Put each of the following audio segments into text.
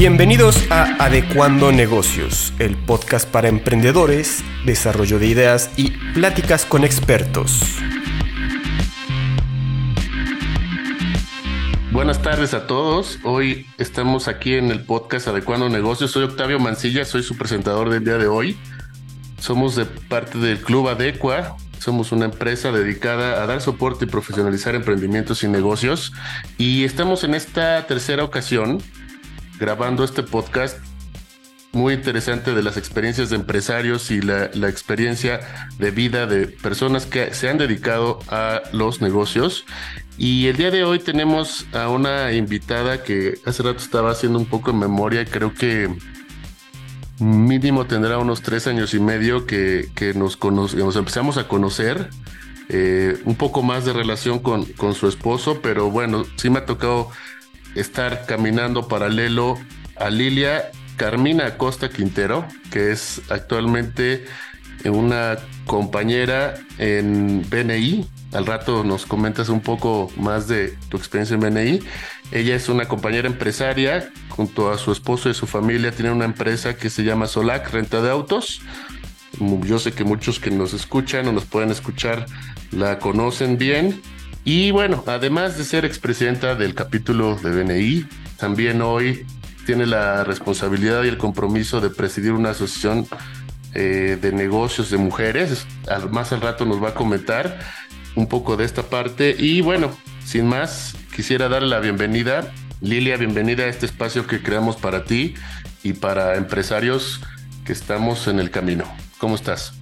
Bienvenidos a Adecuando Negocios, el podcast para emprendedores, desarrollo de ideas y pláticas con expertos. Buenas tardes a todos. Hoy estamos aquí en el podcast Adecuando Negocios. Soy Octavio Mancilla, soy su presentador del día de hoy. Somos de parte del Club Adecua. Somos una empresa dedicada a dar soporte y profesionalizar emprendimientos y negocios. Y estamos en esta tercera ocasión grabando este podcast muy interesante de las experiencias de empresarios y la, experiencia de vida de personas que se han dedicado a los negocios. Y el día de hoy tenemos a una invitada que hace rato estaba haciendo un poco de memoria, creo que mínimo tendrá unos tres años y medio que, nos, nos empezamos a conocer. Eh, un poco más de relación con, con su esposo, pero bueno, sí me ha tocado estar caminando paralelo a Lilia Carmina Acosta Quintero, que es actualmente una compañera en BNI. Al rato nos comentas un poco más de tu experiencia en BNI. Ella es una compañera empresaria, junto a su esposo y su familia tiene una empresa que se llama Solac Renta de Autos. Yo sé que muchos que nos escuchan o nos pueden escuchar la conocen bien y bueno, además de ser expresidenta del capítulo de BNI, también hoy tiene la responsabilidad y el compromiso de presidir una asociación eh, de negocios de mujeres. más al rato nos va a comentar un poco de esta parte. Y bueno, sin más, quisiera darle la bienvenida. Lilia, bienvenida a este espacio que creamos para ti y para empresarios que estamos en el camino. ¿Cómo estás?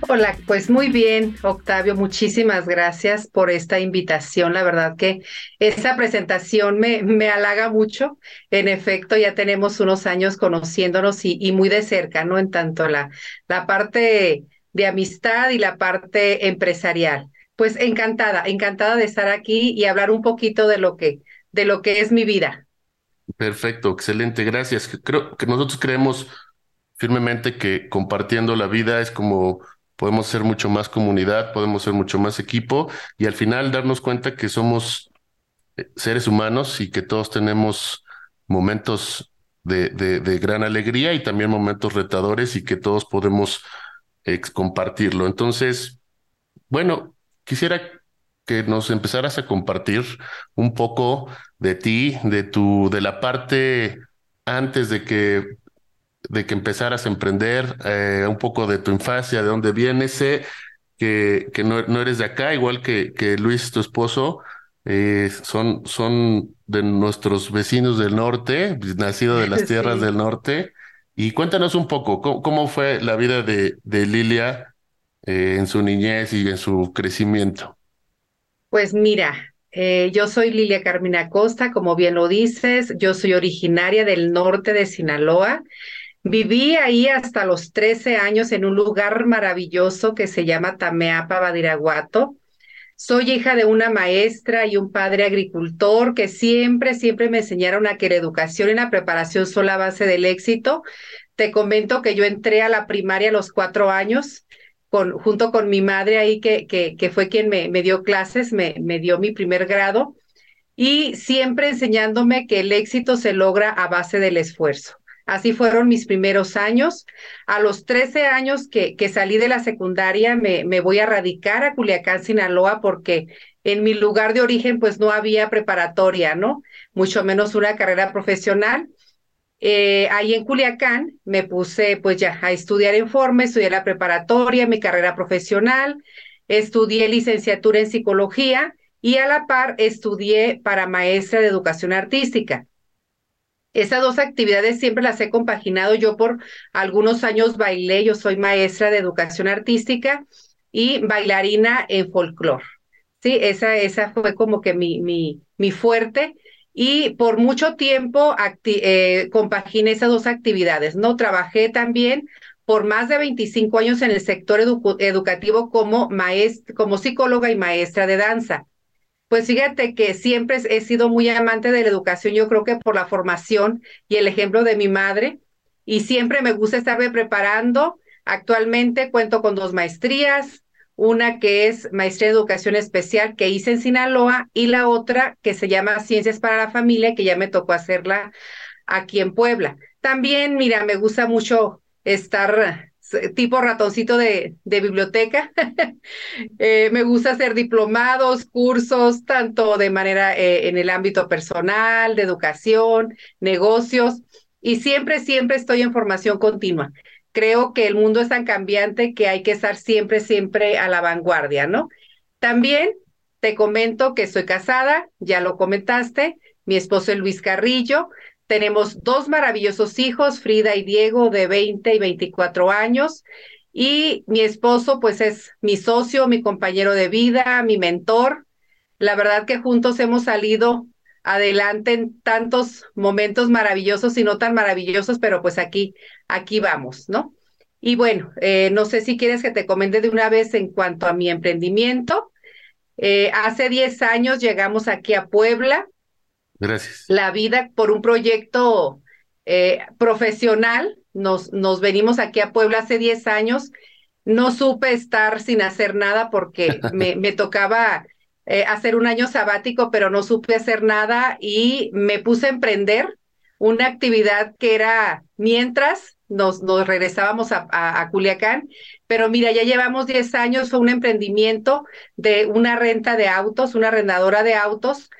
Hola, pues muy bien, Octavio, muchísimas gracias por esta invitación. La verdad que esta presentación me, me halaga mucho. En efecto, ya tenemos unos años conociéndonos y, y muy de cerca, ¿no? En tanto la, la parte de amistad y la parte empresarial. Pues encantada, encantada de estar aquí y hablar un poquito de lo que, de lo que es mi vida. Perfecto, excelente, gracias. Creo que nosotros creemos firmemente que compartiendo la vida es como podemos ser mucho más comunidad, podemos ser mucho más equipo y al final darnos cuenta que somos eh, seres humanos y que todos tenemos momentos de, de, gran alegría y también momentos retadores y que todos podemos compartirlo. Entonces, bueno, quisiera que nos empezaras a compartir un poco de ti, de tu, de la parte antes de que de que empezaras a emprender, eh, un poco de tu infancia, de dónde vienes. Sé que, que no, no, eres de acá, igual que, que Luis, tu esposo, eh, son, son de nuestros vecinos del norte, nacido de las tierras del norte. Y cuéntanos un poco, ¿cómo, fue la vida de, de Lilia eh, en su niñez y en su crecimiento? Pues mira, yo soy Lilia Carmina Costa, como bien lo dices, yo soy originaria del norte de Sinaloa. Viví ahí hasta los 13 años en un lugar maravilloso que se llama Tameapa, Badiraguato. Soy hija de una maestra y un padre agricultor que siempre, siempre me enseñaron a que la educación y la preparación son la base del éxito. Te comento que yo entré a la primaria a los cuatro años, con, junto con mi madre ahí, que, que, fue quien me, me dio clases, me, me dio mi primer grado, y siempre enseñándome que el éxito se logra a base del esfuerzo. Así fueron mis primeros años. A los 13 años que, que salí de la secundaria, me, me, voy a radicar a Culiacán, Sinaloa, porque en mi lugar de origen, pues no había preparatoria, ¿no? Mucho menos una carrera profesional. Eh, ahí en Culiacán me puse, pues ya, a estudiar en estudié la preparatoria, mi carrera profesional, estudié licenciatura en psicología y a la par estudié para maestra de educación artística. Esas dos actividades siempre las he compaginado. Yo por algunos años bailé, yo soy maestra de educación artística y bailarina en folclore. Sí, esa, esa fue como que mi, mi, mi fuerte. Y por mucho tiempo eh, compaginé esas dos actividades, ¿no? Trabajé también por más de 25 años en el sector educativo como, como psicóloga y maestra de danza. Pues fíjate que siempre he sido muy amante de la educación, yo creo que por la formación y el ejemplo de mi madre, y siempre me gusta estarme preparando. Actualmente cuento con dos maestrías, una que es maestría de educación especial que hice en Sinaloa y la otra que se llama Ciencias para la Familia, que ya me tocó hacerla aquí en Puebla. También, mira, me gusta mucho estar tipo ratoncito de, de biblioteca. eh, me gusta hacer diplomados, cursos, tanto de manera eh, en el ámbito personal, de educación, negocios, y siempre, siempre estoy en formación continua. Creo que el mundo es tan cambiante que hay que estar siempre, siempre a la vanguardia, ¿no? También te comento que estoy casada, ya lo comentaste, mi esposo es Luis Carrillo, tenemos dos maravillosos hijos, Frida y Diego, de 20 y 24 años. Y mi esposo, pues es mi socio, mi compañero de vida, mi mentor. La verdad que juntos hemos salido adelante en tantos momentos maravillosos y no tan maravillosos, pero pues aquí, aquí vamos, ¿no? Y bueno, eh, no sé si quieres que te comente de una vez en cuanto a mi emprendimiento. Eh, hace 10 años llegamos aquí a Puebla Gracias. La vida por un proyecto eh, profesional. Nos, nos venimos aquí a Puebla hace 10 años. No supe estar sin hacer nada porque me, me tocaba eh, hacer un año sabático, pero no supe hacer nada y me puse a emprender una actividad que era mientras nos, nos regresábamos a, a, a, Culiacán. Pero mira, ya llevamos 10 años, fue un emprendimiento de una renta de autos, una arrendadora de autos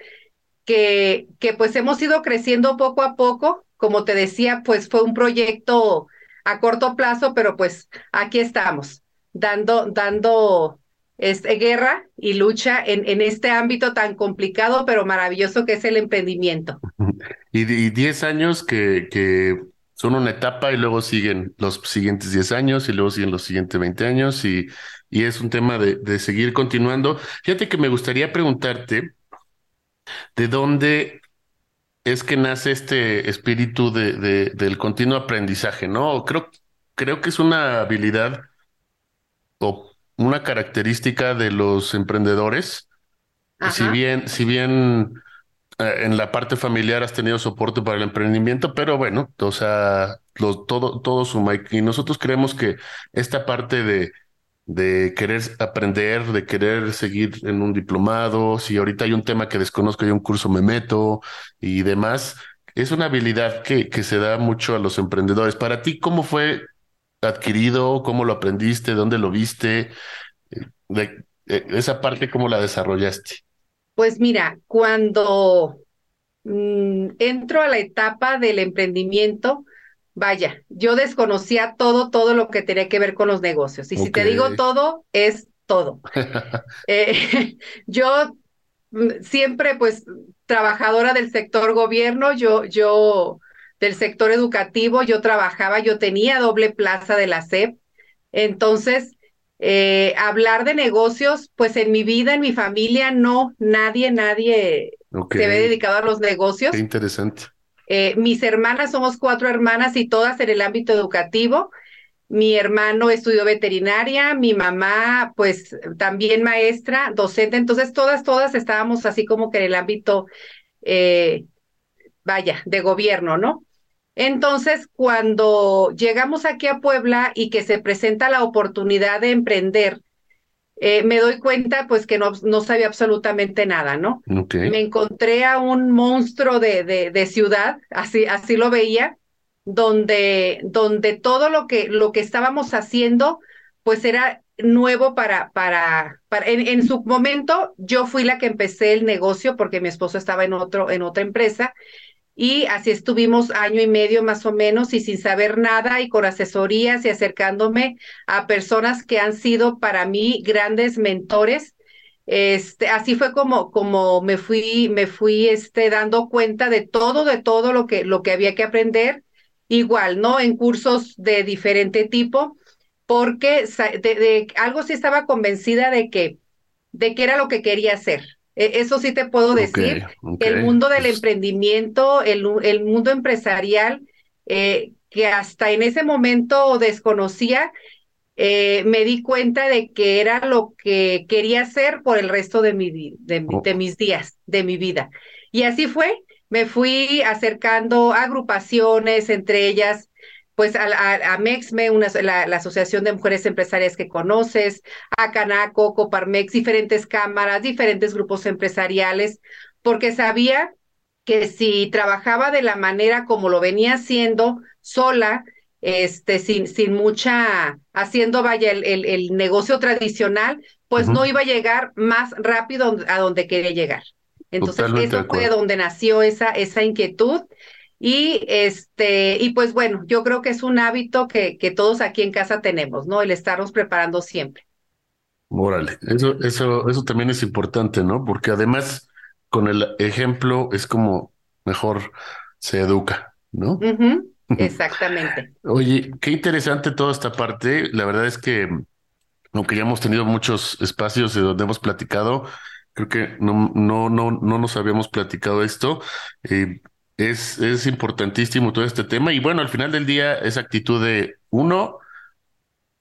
que, que pues hemos ido creciendo poco a poco. Como te decía, pues fue un proyecto a corto plazo, pero pues aquí estamos, dando, dando este, guerra y lucha en, en este ámbito tan complicado, pero maravilloso que es el emprendimiento. Y 10 años que, que son una etapa y luego siguen los siguientes 10 años y luego siguen los siguientes 20 años y, y es un tema de, de seguir continuando. Fíjate que me gustaría preguntarte, ¿De dónde es que nace este espíritu de, de, del continuo aprendizaje? ¿No? Creo, creo que es una habilidad o una característica de los emprendedores. Ajá. Si bien, si bien eh, en la parte familiar has tenido soporte para el emprendimiento, pero bueno, o sea, lo, todo, todo suma. Y nosotros creemos que esta parte de, de querer aprender, de querer seguir en un diplomado, si ahorita hay un tema que desconozco, hay un curso me meto y demás, es una habilidad que, que se da mucho a los emprendedores. Para ti, ¿cómo fue adquirido? ¿Cómo lo aprendiste? ¿Dónde lo viste? De esa parte, ¿cómo la desarrollaste? Pues mira, cuando mmm, entro a la etapa del emprendimiento, Vaya, yo desconocía todo, todo lo que tenía que ver con los negocios. Y okay. si te digo todo, es todo. eh, yo mm, siempre, pues, trabajadora del sector gobierno, yo, yo, del sector educativo, yo trabajaba, yo tenía doble plaza de la SEP. Entonces, eh, hablar de negocios, pues en mi vida, en mi familia, no, nadie, nadie okay. se ve dedicado a los negocios. Qué interesante. Eh, mis hermanas, somos cuatro hermanas y todas en el ámbito educativo. Mi hermano estudió veterinaria, mi mamá, pues también maestra, docente. Entonces, todas, todas estábamos así como que en el ámbito, eh, vaya, de gobierno, ¿no? Entonces, cuando llegamos aquí a Puebla y que se presenta la oportunidad de emprender, eh, me doy cuenta pues que no, no sabía absolutamente nada, ¿no? Okay. Me encontré a un monstruo de, de, de, ciudad, así, así lo veía, donde, donde todo lo que, lo que estábamos haciendo pues era nuevo para, para, para en, en, su momento yo fui la que empecé el negocio porque mi esposo estaba en otro, en otra empresa y así estuvimos año y medio más o menos y sin saber nada y con asesorías y acercándome a personas que han sido para mí grandes mentores. Este, así fue como, como me fui, me fui este, dando cuenta de todo, de todo lo que, lo que había que aprender. Igual, ¿no? En cursos de diferente tipo, porque algo sí estaba convencida de que, de que era lo que quería hacer. E, eso sí te puedo decir. Okay, okay. El mundo del emprendimiento, el, el mundo empresarial, eh, que hasta en ese momento desconocía, eh, me di cuenta de que era lo que quería hacer por el resto de, mi, de, oh. de mis días, de mi vida. Y así fue. Me fui acercando a agrupaciones, entre ellas pues a, a, a MEXME, una, la, la, Asociación de Mujeres Empresarias que conoces, a Canaco, Coparmex, diferentes cámaras, diferentes grupos empresariales, porque sabía que si trabajaba de la manera como lo venía haciendo sola, este, sin, sin mucha, haciendo, vaya, el, el, negocio tradicional, pues no iba a llegar más rápido a donde quería llegar. Entonces, eso fue donde nació esa, esa inquietud. Y este, y pues bueno, yo creo que es un hábito que, que todos aquí en casa tenemos, ¿no? El estarnos preparando siempre. Órale, eso, eso, eso también es importante, ¿no? Porque además, con el ejemplo es como mejor se educa, ¿no? Exactamente. Oye, qué interesante toda esta parte. La verdad es que, aunque ya hemos tenido muchos espacios de donde hemos platicado, creo que no, no, no, no nos habíamos platicado esto. Eh, es, es importantísimo todo este tema. Y bueno, al final del día, esa actitud de uno,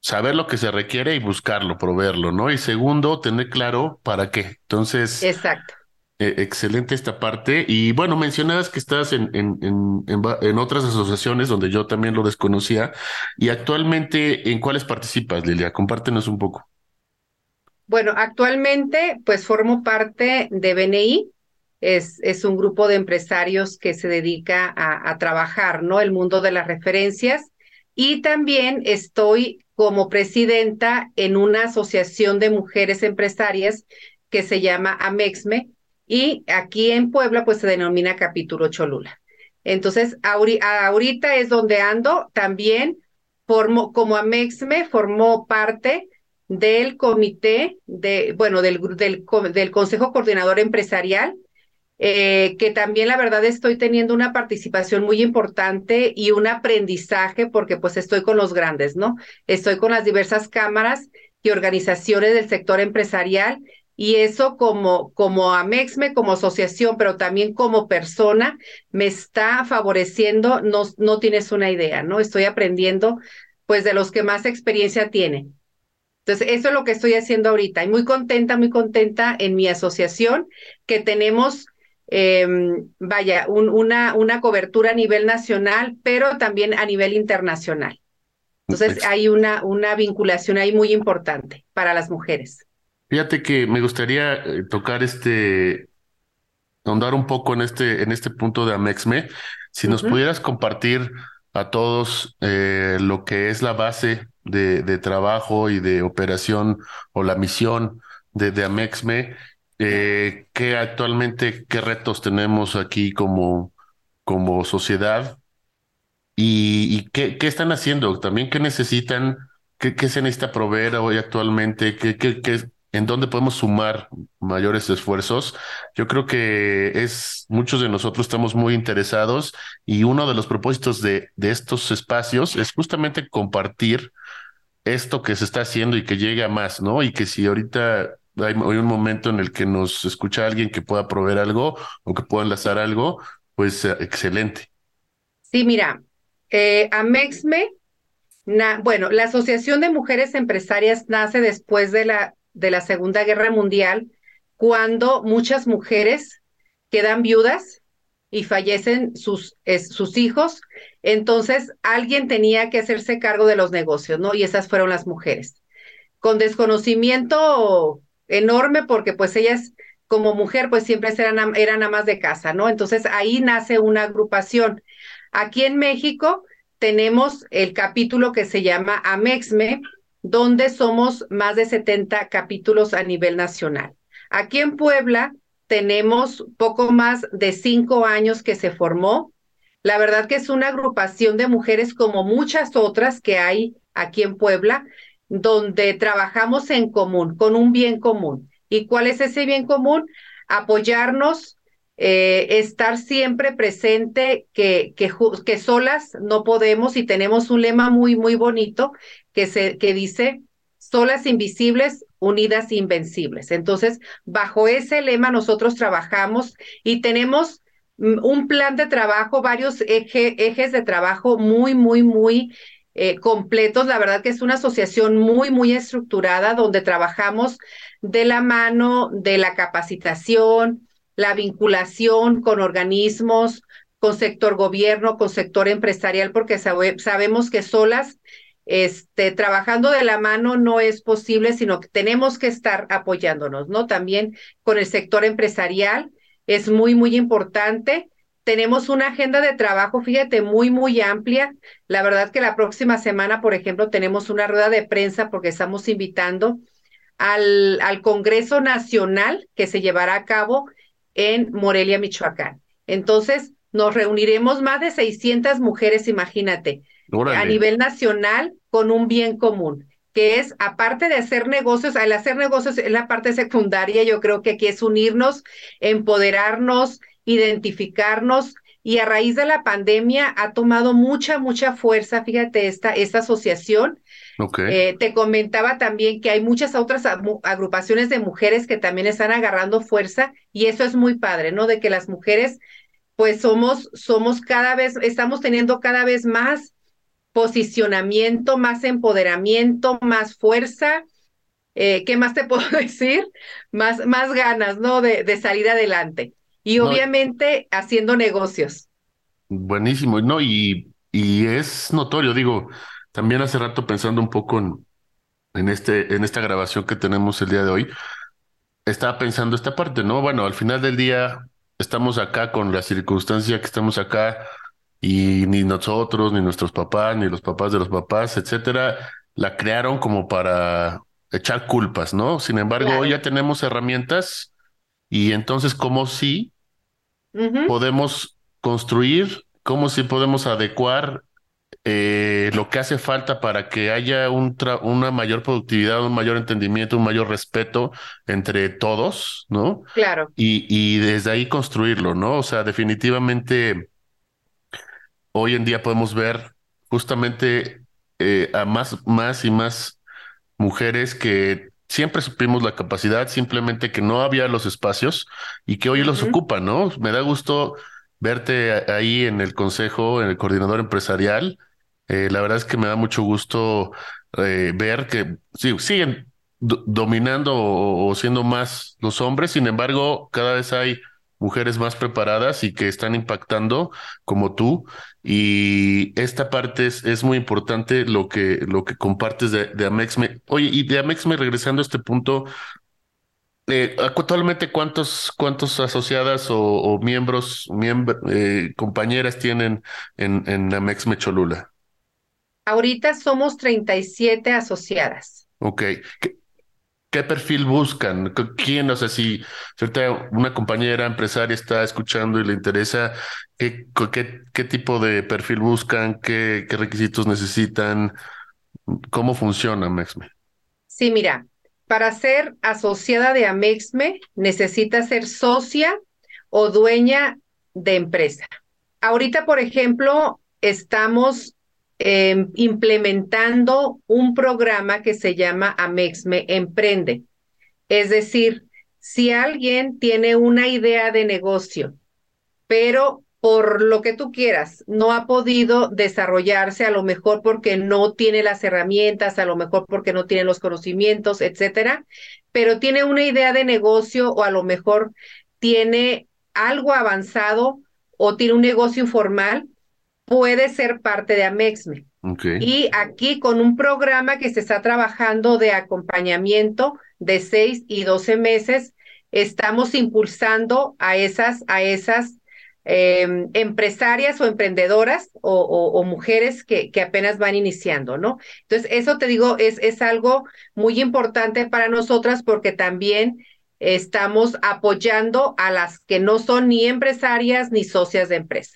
saber lo que se requiere y buscarlo, proveerlo, ¿no? Y segundo, tener claro para qué. Entonces, exacto. Eh, excelente esta parte. Y bueno, mencionabas que estás en, en, en, en, otras asociaciones donde yo también lo desconocía. Y actualmente, ¿en cuáles participas, Lilia? Compártenos un poco. Bueno, actualmente, pues formo parte de BNI. Es, es un grupo de empresarios que se dedica a, a trabajar, ¿no? El mundo de las referencias. Y también estoy como presidenta en una asociación de mujeres empresarias que se llama AMEXME, y aquí en Puebla pues se denomina capítulo Cholula. Entonces, ahorita es donde ando, también formo, como Amexme formó parte del comité de, bueno, del, del, del Consejo Coordinador Empresarial, eh, que también la verdad estoy teniendo una participación muy importante y un aprendizaje porque pues estoy con los grandes, ¿no? Estoy con las diversas cámaras y organizaciones del sector empresarial y eso como, como AMEXME, como asociación, pero también como persona, me está favoreciendo, no, no tienes una idea, ¿no? Estoy aprendiendo pues de los que más experiencia tienen. Entonces, eso es lo que estoy haciendo ahorita y muy contenta, muy contenta en mi asociación que tenemos, em, vaya, un, una, una cobertura a nivel nacional, pero también a nivel internacional. Entonces, hay una, una vinculación ahí muy importante para las mujeres. Fíjate que me gustaría eh, tocar este, ahondar un poco en este, en este punto de Amexme. Si nos pudieras compartir a todos eh, lo que es la base de, de, trabajo y de operación o la misión de, de Amexme, eh, qué actualmente, qué retos tenemos aquí como, como sociedad y, y qué, qué, están haciendo, también qué necesitan, qué, qué se necesita proveer hoy actualmente, qué, qué, qué, en dónde podemos sumar mayores esfuerzos. Yo creo que es muchos de nosotros estamos muy interesados y uno de los propósitos de, de estos espacios es justamente compartir esto que se está haciendo y que llegue a más, ¿no? Y que si ahorita hay, un momento en el que nos escucha alguien que pueda proveer algo o que pueda enlazar algo, pues eh, excelente. Sí, mira, eh, Amexme, bueno, la Asociación de Mujeres Empresarias nace después de la de la Segunda Guerra Mundial, cuando muchas mujeres quedan viudas y fallecen sus, sus hijos, entonces alguien tenía que hacerse cargo de los negocios, ¿no? Y esas fueron las mujeres. Con desconocimiento enorme, porque pues ellas como mujer pues siempre eran, eran amas de casa, ¿no? Entonces ahí nace una agrupación. Aquí en México tenemos el capítulo que se llama Amexme, donde somos más de 70 capítulos a nivel nacional. Aquí en Puebla tenemos poco más de cinco años que se formó. La verdad que es una agrupación de mujeres como muchas otras que hay aquí en Puebla, donde trabajamos en común, con un bien común. ¿Y cuál es ese bien común? Apoyarnos, eh, estar siempre presente, que, que, que solas no podemos y tenemos un lema muy, muy bonito que, se, que dice, solas invisibles, unidas invencibles. Entonces, bajo ese lema nosotros trabajamos y tenemos mm, un plan de trabajo, varios ejes de trabajo muy, muy, muy eh, completos. La verdad que es una asociación muy, muy estructurada donde trabajamos de la mano de la capacitación, la vinculación con organismos, con sector gobierno, con sector empresarial, porque sabemos que solas este, trabajando de la mano no es posible, sino que tenemos que estar apoyándonos, ¿no? También con el sector empresarial es muy, muy importante tenemos una agenda de trabajo, fíjate, muy, muy amplia. La verdad que la próxima semana, por ejemplo, tenemos una rueda de prensa porque estamos invitando al, al Congreso Nacional que se llevará a cabo en Morelia, Michoacán. Entonces, nos reuniremos más de 600 mujeres, imagínate, a nivel nacional con un bien común, que es, aparte de hacer negocios, al hacer negocios es la parte secundaria, yo creo que aquí es unirnos, empoderarnos, identificarnos, y a raíz de la pandemia ha tomado mucha, mucha fuerza, fíjate, esta, esta asociación. Eh, te comentaba también que hay muchas otras agrupaciones de mujeres que también están agarrando fuerza y eso es muy padre, ¿no? De que las mujeres, pues somos, somos cada vez, estamos teniendo cada vez más posicionamiento, más empoderamiento, más fuerza. Eh, ¿Qué más te puedo decir? Más, más ganas, ¿no? De, de salir adelante. Y obviamente haciendo negocios. Buenísimo, ¿no? Y, y es notorio, digo, también hace rato pensando un poco en, en, este, en esta grabación que tenemos el día de hoy, estaba pensando esta parte, ¿no? Bueno, al final del día estamos acá con la circunstancia que estamos acá y ni nosotros, ni nuestros papás, ni los papás de los papás, etcétera, la crearon como para echar culpas, ¿no? Sin embargo, hoy ya tenemos herramientas y entonces, podemos construir? ¿Cómo si podemos adecuar eh, lo que hace falta para que haya un una mayor productividad, un mayor entendimiento, un mayor respeto entre todos, ¿no? Claro. Y, y desde ahí construirlo, ¿no? O sea, definitivamente hoy en día podemos ver justamente eh, a más, más y más mujeres que siempre supimos la capacidad, simplemente que no había los espacios y que hoy los ocupan, ¿no? Me da gusto verte ahí en el consejo, en el coordinador empresarial. Eh, la verdad es que me da mucho gusto eh, ver que sí, siguen dominando o, siendo más los hombres, sin embargo, cada vez hay mujeres más preparadas y que están impactando como tú. Y esta parte es, es muy importante lo que, lo que compartes de, de Amexme. Oye, y de Amexme, regresando a este punto, eh, actualmente cuántos, cuántos asociadas o, miembros, eh, compañeras tienen en, en Amexme Cholula? Ahorita somos 37 asociadas. Ok. ¿Qué perfil buscan? ¿Quién? O sea, si una compañera empresaria está escuchando y le interesa, ¿qué, qué, qué tipo de perfil buscan? ¿Qué, ¿Qué requisitos necesitan? ¿Cómo funciona Amexme? Sí, mira, para ser asociada de Amexme necesita ser socia o dueña de empresa. Ahorita, por ejemplo, estamos Em, implementando un programa que se llama Amexme Emprende. Es decir, si alguien tiene una idea de negocio, pero por lo que tú quieras, no ha podido desarrollarse, a lo mejor porque no tiene las herramientas, a lo mejor porque no tiene los conocimientos, etcétera, pero tiene una idea de negocio o a lo mejor tiene algo avanzado o tiene un negocio informal, puede ser parte de Amexme. Y aquí con un programa que se está trabajando de acompañamiento de seis y doce meses, estamos impulsando a esas, a esas em, empresarias o emprendedoras o, mujeres que, que, apenas van iniciando, ¿no? Entonces, eso te digo, es, es algo muy importante para nosotras porque también estamos apoyando a las que no son ni empresarias ni socias de empresa.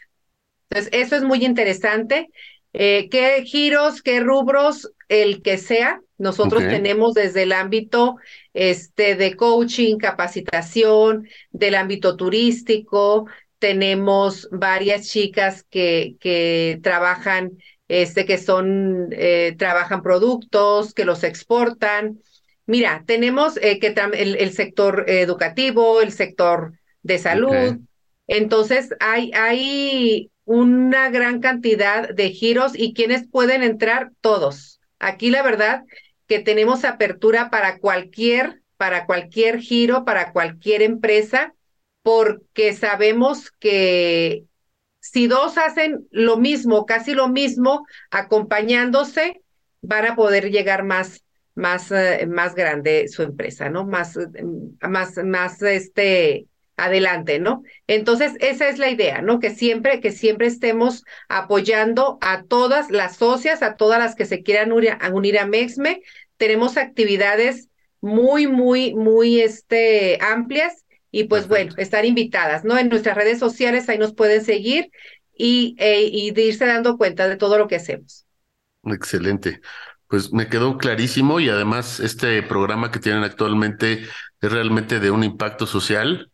Entonces, eso es muy interesante. Eh, ¿Qué giros, qué rubros, el que sea? Nosotros tenemos desde el ámbito este, de coaching, capacitación, del ámbito turístico, tenemos varias chicas que, que trabajan, este, que son, eh, trabajan productos, que los exportan. Mira, tenemos eh, que el, el, sector educativo, el sector de salud. Entonces, hay, hay una gran cantidad de giros y quienes pueden entrar todos. Aquí la verdad que tenemos apertura para cualquier, para cualquier giro, para cualquier empresa, porque sabemos que si dos hacen lo mismo, casi lo mismo, acompañándose, van a poder llegar más, más, eh, más grande su empresa, ¿no? Más, más, más, este, adelante, ¿no? Entonces, esa es la idea, ¿no? Que siempre, que siempre estemos apoyando a todas las socias, a todas las que se quieran unir a, unir a MEXME. Tenemos actividades muy, muy, muy este, amplias y pues bueno, estar invitadas, ¿no? En nuestras redes sociales ahí nos pueden seguir y, e, y de irse dando cuenta de todo lo que hacemos. Excelente. Pues me quedó clarísimo y además este programa que tienen actualmente es realmente de un impacto social.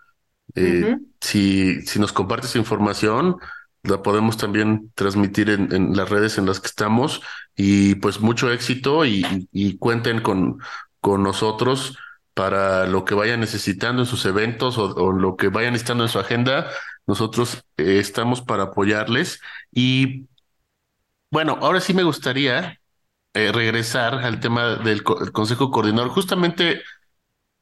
Eh, si, si nos compartes información, la podemos también transmitir en, en, las redes en las que estamos y pues mucho éxito y, y, cuenten con, con nosotros para lo que vayan necesitando en sus eventos o, o lo que vayan estando en su agenda. Nosotros eh, estamos para apoyarles y bueno, ahora sí me gustaría eh, regresar al tema del Consejo Coordinador. Justamente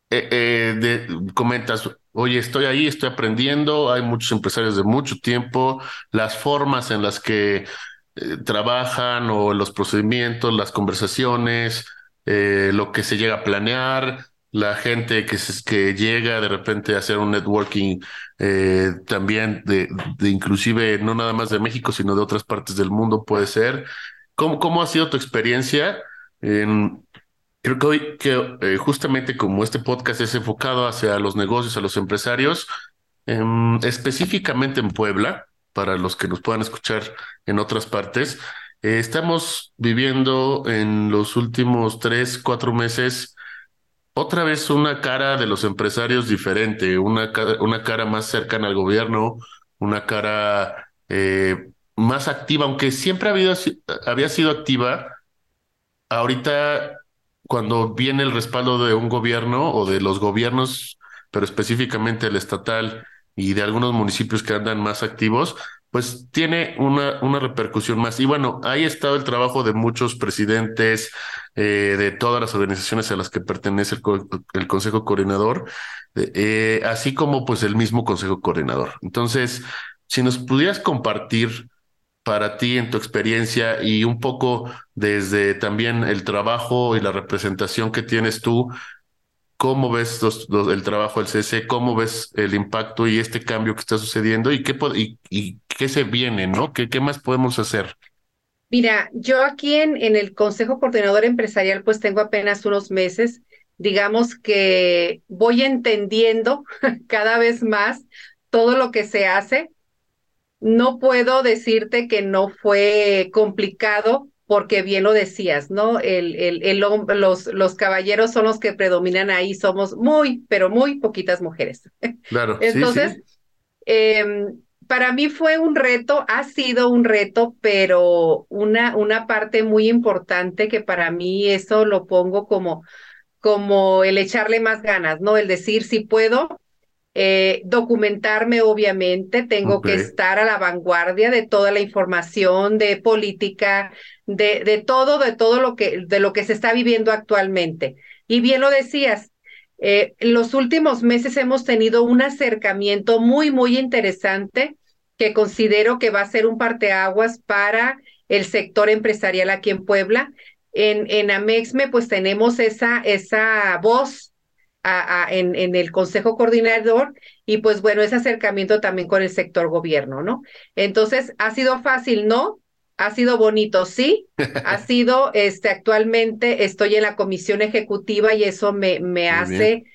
eh, eh, comentas, oye, estoy ahí, estoy aprendiendo, hay muchos empresarios de mucho tiempo, las formas en las que trabajan o los procedimientos, las conversaciones, lo que se llega a planear, la gente que, se, que llega de repente a hacer un networking eh, también de, de, inclusive no nada más de México, sino de otras partes del mundo puede ser. ¿Cómo, cómo ha sido tu experiencia? En, creo que hoy, que eh, justamente como este podcast es enfocado hacia los negocios, a los empresarios, eh, específicamente en Puebla, para los que nos puedan escuchar en otras partes, eh, estamos viviendo en los últimos tres, cuatro meses otra vez una cara de los empresarios diferente, una, una cara más cercana al gobierno, una cara eh, más activa, aunque siempre había, había sido activa, ahorita cuando viene el respaldo de un gobierno o de los gobiernos, pero específicamente el estatal y de algunos municipios que andan más activos, pues tiene una, una repercusión más. Y bueno, ahí ha estado el trabajo de muchos presidentes, eh, de todas las organizaciones a las que pertenece el, el Consejo Coordinador, eh, así como pues el mismo Consejo Coordinador. Entonces, si nos pudieras compartir para ti en tu experiencia y un poco desde también el trabajo y la representación que tienes tú ¿Cómo ves el trabajo del CC? ¿Cómo ves el impacto y este cambio que está sucediendo? ¿Y qué, y, qué se viene, no? ¿Qué, ¿Qué más podemos hacer? Mira, yo aquí en, en el Consejo Coordinador Empresarial pues tengo apenas unos meses. Digamos que voy entendiendo cada vez más todo lo que se hace. No puedo decirte que no fue complicado porque bien lo decías, ¿no? El, el, el, los, los caballeros son los que predominan ahí, somos muy, pero muy poquitas mujeres. Claro. Entonces, Eh, para mí fue un reto, ha sido un reto, pero una, una parte muy importante que para mí eso lo pongo como, como el echarle más ganas, ¿no? El decir si puedo, eh, documentarme, obviamente, tengo okay. que estar a la vanguardia de toda la información de política, de, de todo, de todo lo que, de lo que se está viviendo actualmente. Y bien lo decías, eh, los últimos meses hemos tenido un acercamiento muy, muy interesante que considero que va a ser un parteaguas para el sector empresarial aquí en Puebla. En, en Amexme, pues tenemos esa, esa voz a, a, en, en, el Consejo Coordinador y pues bueno, ese acercamiento también con el sector gobierno, ¿no? Entonces, ¿ha sido fácil? No, ha sido bonito, sí. ha sido, este, actualmente estoy en la comisión ejecutiva y eso me, me hace,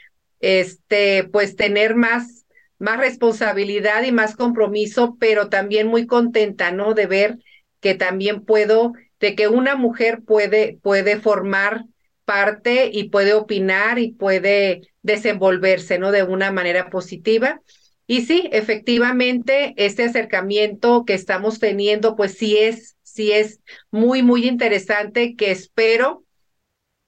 este, pues tener más, más responsabilidad y más compromiso, pero también muy contenta, ¿no? De ver que también puedo, de que una mujer puede, puede formar parte y puede opinar y puede desenvolverse, ¿no? De una manera positiva. Y sí, efectivamente, este acercamiento que estamos teniendo, pues sí es, sí es muy, muy interesante, que espero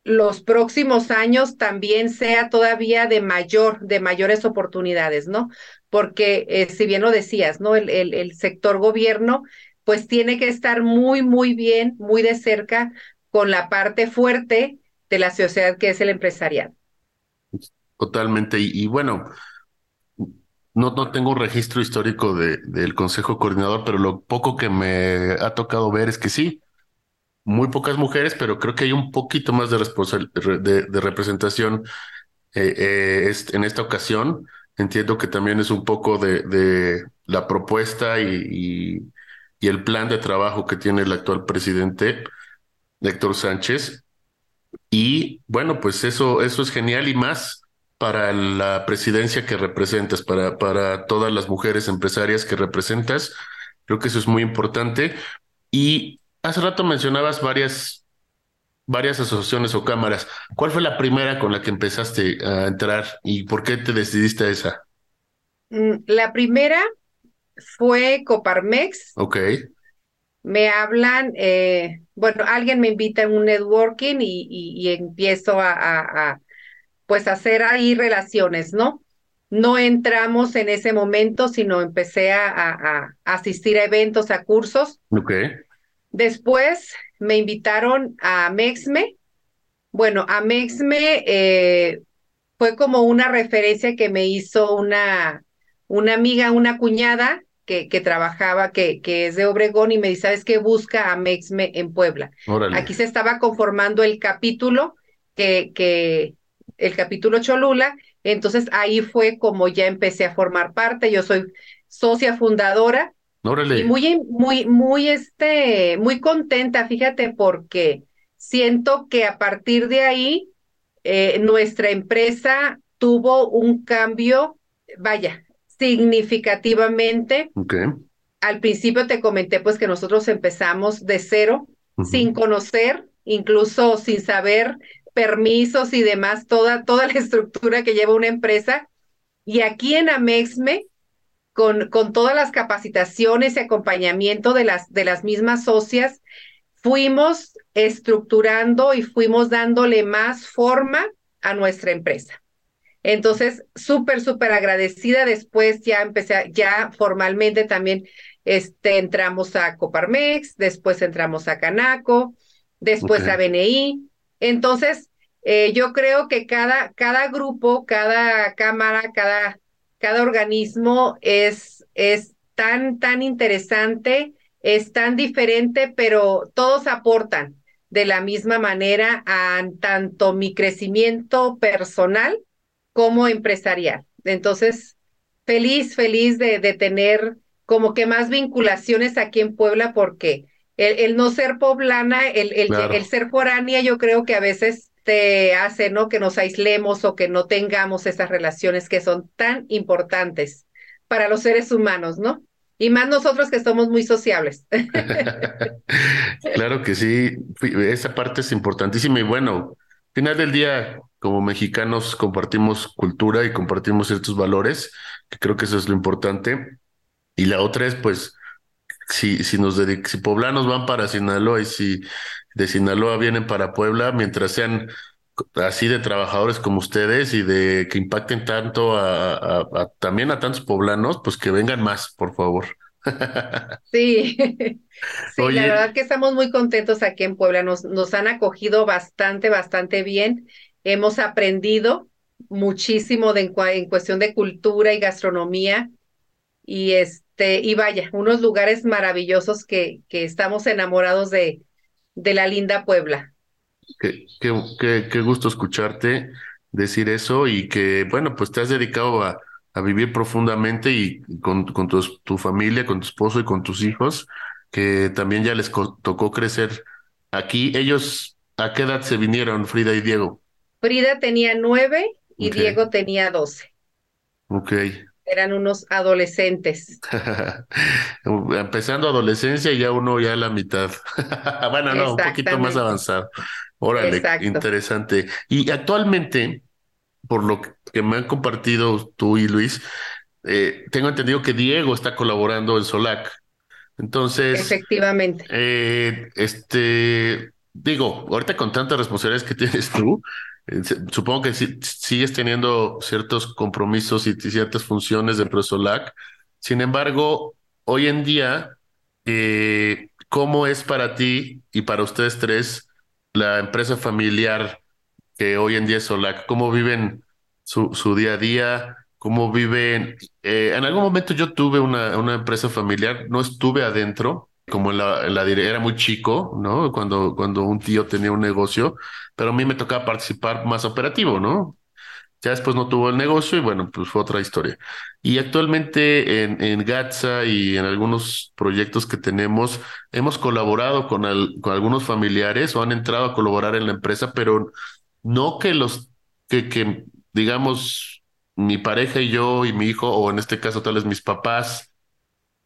los próximos años también sea todavía de mayor, de mayores oportunidades, ¿no? Porque eh, si bien lo decías, ¿no? El, el, el sector gobierno, pues tiene que estar muy, muy bien, muy de cerca con la parte fuerte de la sociedad que es el empresarial. Totalmente. Y, y bueno, no, no tengo un registro histórico de, del Consejo Coordinador, pero lo poco que me ha tocado ver es que sí, muy pocas mujeres, pero creo que hay un poquito más de, representación eh, eh, en esta ocasión. entiendo que también es un poco de, la propuesta y, y, el plan de trabajo que tiene el actual presidente, Héctor Sánchez. Y bueno, pues eso, eso es genial y más para la presidencia que representas, para, para todas las mujeres empresarias que representas. Creo que eso es muy importante. Y hace rato mencionabas varias, varias asociaciones o cámaras. ¿Cuál fue la primera con la que empezaste a entrar y por qué te decidiste a esa? Mm, la primera fue Coparmex. Ok. Me hablan, eh, bueno, alguien me invita en un networking y, y, empiezo a, a, pues hacer ahí relaciones, ¿no? No entramos en ese momento, sino empecé a, a asistir a eventos, a cursos. Ok. Después me invitaron a Mexme. Bueno, a Mexme eh, fue como una referencia que me hizo una, una amiga, una cuñada que, que trabajaba, que, que, es de Obregón y me dice, ¿sabes qué? Busca a Mexme en Puebla. Aquí se estaba conformando el capítulo, que, que el capítulo Cholula, entonces ahí fue como ya empecé a formar parte, yo soy socia fundadora. Y muy, muy, muy, este, muy contenta, fíjate, porque siento que a partir de ahí eh, nuestra empresa tuvo un cambio, vaya, significativamente. Al principio te comenté pues que nosotros empezamos de cero, sin conocer, incluso sin saber permisos y demás, toda, toda la estructura que lleva una empresa. Y aquí en Amexme con, con todas las capacitaciones y acompañamiento de las, de las mismas socias, fuimos estructurando y fuimos dándole más forma a nuestra empresa. Entonces, súper, súper agradecida. Después ya empecé, ya formalmente también este, entramos a Coparmex, después entramos a Canaco, después a BNI. Entonces, eh, yo creo que cada, cada grupo, cada cámara, cada cada organismo es, es tan, tan interesante, es tan diferente, pero todos aportan de la misma manera a tanto mi crecimiento personal como empresarial. Entonces, feliz, feliz de, de tener como que más vinculaciones aquí en Puebla porque el, el no ser poblana, el, el, el ser foránea, yo creo que a veces te hace, ¿no? Que nos aislemos o que no tengamos esas relaciones que son tan importantes para los seres humanos, ¿no? Y más nosotros que somos muy sociables. claro que sí, esa parte es importantísima y bueno, final del día, como mexicanos compartimos cultura y compartimos ciertos valores, que creo que eso es lo importante. Y la otra es, pues, si, si nos si poblanos van para Sinaloa y si de Sinaloa vienen para Puebla, mientras sean así de trabajadores como ustedes y de que impacten tanto a, también a tantos poblanos, pues que vengan más, por favor. Sí, sí, la verdad que estamos muy contentos aquí en Puebla, nos, nos han acogido bastante, bastante bien, hemos aprendido muchísimo de, en, cuestión de cultura y gastronomía. Y este, y vaya, unos lugares maravillosos que, que estamos enamorados de, de la linda Puebla. Qué, qué, qué, gusto escucharte decir eso y que, bueno, pues te has dedicado a, a vivir profundamente y con, con tu, tu, familia, con tu esposo y con tus hijos, que también ya les tocó crecer aquí. Ellos, ¿a qué edad se vinieron, Frida y Diego? Frida tenía nueve y Diego tenía doce. Ok eran unos adolescentes. Empezando adolescencia y ya uno ya a la mitad. bueno, no, un poquito más avanzado. Órale, interesante. Y actualmente, por lo que me han compartido tú y Luis, eh, tengo entendido que Diego está colaborando en Solac. Entonces, efectivamente. Eh, este, digo, ahorita con tantas responsabilidades que tienes tú, eh, supongo que sigues teniendo ciertos compromisos y ciertas funciones dentro de Solac. Sin embargo, hoy en día, ¿cómo es para ti y para ustedes tres la empresa familiar hoy en día es Solac? ¿Cómo viven su, su día a día? ¿Cómo viven? Eh, en algún momento yo tuve una, una empresa familiar, no estuve adentro, como en la, la era muy chico, ¿no? Cuando, cuando un tío tenía un negocio, pero a mí me tocaba participar más operativo, ¿no? Ya después no tuvo el negocio y bueno, pues fue otra historia. Y actualmente en, en GATSA y en algunos proyectos que tenemos, hemos colaborado con, con algunos familiares o han entrado a colaborar en la empresa, pero no que los, que, que digamos, mi pareja y yo y mi hijo, o en este caso tal vez mis papás,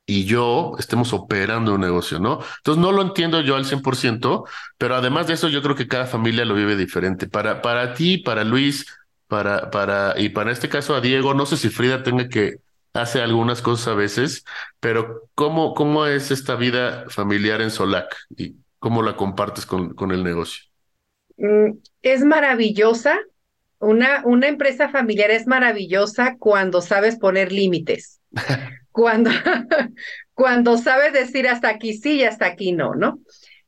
y yo estemos operando un negocio, ¿no? Entonces no lo entiendo yo al 100%, pero además de eso yo creo que cada familia lo vive diferente. Para, para ti, para Luis, para, para, y para este caso a Diego, no sé si Frida tenga que hace algunas cosas a veces, pero ¿cómo, cómo es esta vida familiar en Solac y cómo la compartes con, con el negocio? Mm, es maravillosa. Una, una empresa familiar es maravillosa cuando sabes poner límites. cuando, cuando sabes decir hasta aquí sí y hasta aquí no, ¿no?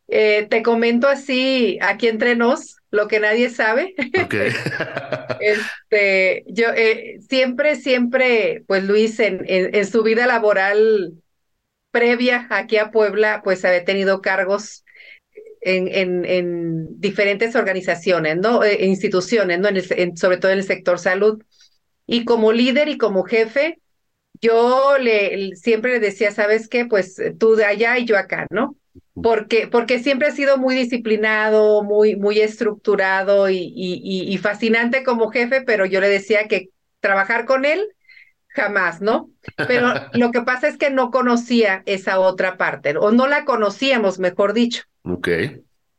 Eh, te comento así, aquí entre nos, lo que nadie sabe. este, yo eh, siempre, siempre, pues Luis, en, en, su vida laboral previa aquí a Puebla, pues había tenido cargos en, en, en diferentes organizaciones, ¿no? Eh, instituciones, ¿no? En sobre todo en el sector salud. Y como líder y como jefe, yo le siempre le decía, ¿sabes qué? Pues eh, tú de allá y yo acá, ¿no? Porque, porque siempre ha sido muy disciplinado, muy, muy estructurado y, y, y, fascinante como jefe, pero yo le decía que trabajar con él jamás, ¿no? Pero lo que pasa es que no conocía esa otra parte, o no la conocíamos, mejor dicho. Ok.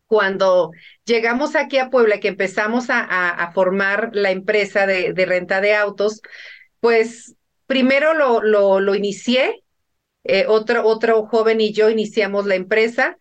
Cuando llegamos aquí a Puebla, que empezamos a, a, a formar la empresa de, de renta de autos, pues Primero lo, lo, lo inicié, eh, otro, otro joven y yo iniciamos la empresa.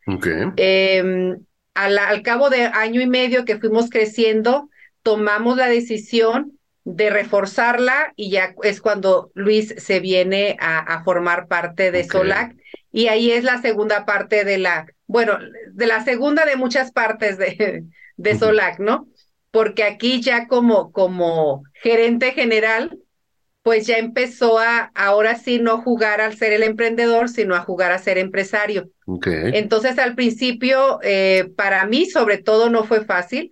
Eh, al, al cabo de año y medio que fuimos creciendo, tomamos la decisión de reforzarla y ya es cuando Luis se viene a, a formar parte de Solac y ahí es la segunda parte de la, bueno, de la segunda de muchas partes de, de Solac, ¿no? Porque aquí ya como, como gerente general, pues ya empezó a, ahora sí, no jugar al ser el emprendedor, sino a jugar a ser empresario. Entonces, al principio, eh, para mí, sobre todo, no fue fácil,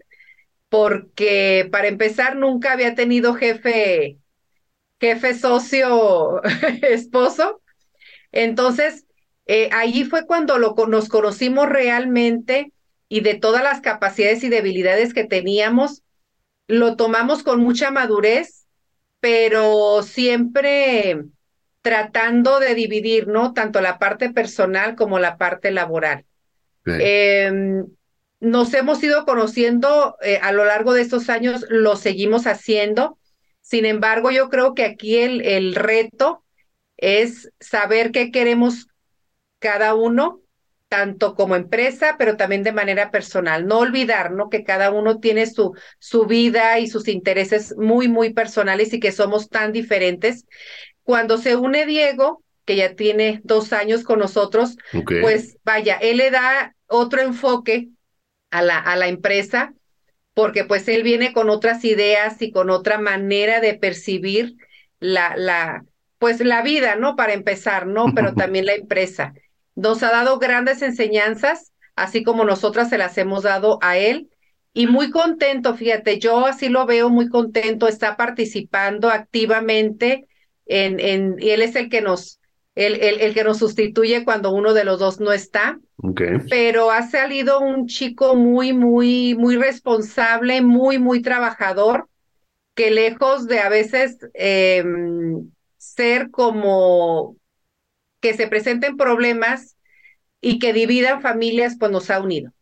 porque para empezar, nunca había tenido jefe, jefe socio, esposo. Entonces, eh, allí fue cuando lo, nos conocimos realmente y de todas las capacidades y debilidades que teníamos, lo tomamos con mucha madurez pero siempre tratando de dividir, ¿no? Tanto la parte personal como la parte laboral. Em, nos hemos ido conociendo eh, a lo largo de estos años, lo seguimos haciendo. Sin embargo, yo creo que aquí el, el reto es saber qué queremos cada uno tanto como empresa, pero también de manera personal. No olvidar, ¿no? Que cada uno tiene su, su vida y sus intereses muy, muy personales y que somos tan diferentes. Cuando se une Diego, que ya tiene dos años con nosotros, pues vaya, él le da otro enfoque a la, a la empresa, porque pues él viene con otras ideas y con otra manera de percibir la, la, pues la vida, ¿no? Para empezar, ¿no? Pero también la empresa nos ha dado grandes enseñanzas, así como nosotras se las hemos dado a él. Y muy contento, fíjate, yo así lo veo muy contento, está participando activamente en, en y él es el que nos, el, el, el, que nos sustituye cuando uno de los dos no está. Pero ha salido un chico muy, muy, muy responsable, muy, muy trabajador, que lejos de a veces eh, ser como que se presenten problemas y que dividan familias, pues nos ha unido.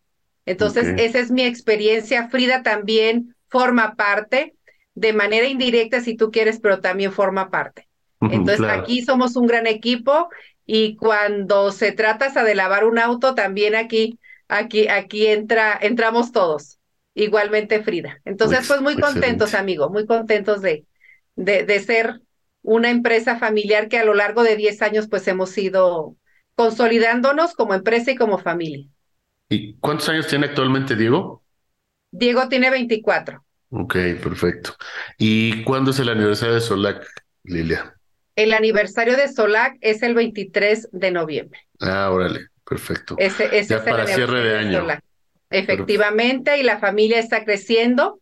Entonces, esa es mi experiencia. Frida también forma parte de manera indirecta, si tú quieres, pero también forma parte. Entonces, aquí somos un gran equipo y cuando se trata de lavar un auto, también aquí, aquí, aquí entra, entramos todos. Igualmente Frida. Entonces, pues muy contentos, amigo, muy contentos de, de, de ser una empresa familiar que a lo largo de 10 años pues hemos ido consolidándonos como empresa y como familia. ¿Y cuántos años tiene actualmente Diego? Diego tiene 24. Ok, perfecto. ¿Y cuándo es el aniversario de Solac, Lilia? El aniversario de Solac es el 23 de noviembre. Ah, órale, perfecto. Ese, ese ya para cierre de año. Efectivamente, y la familia está creciendo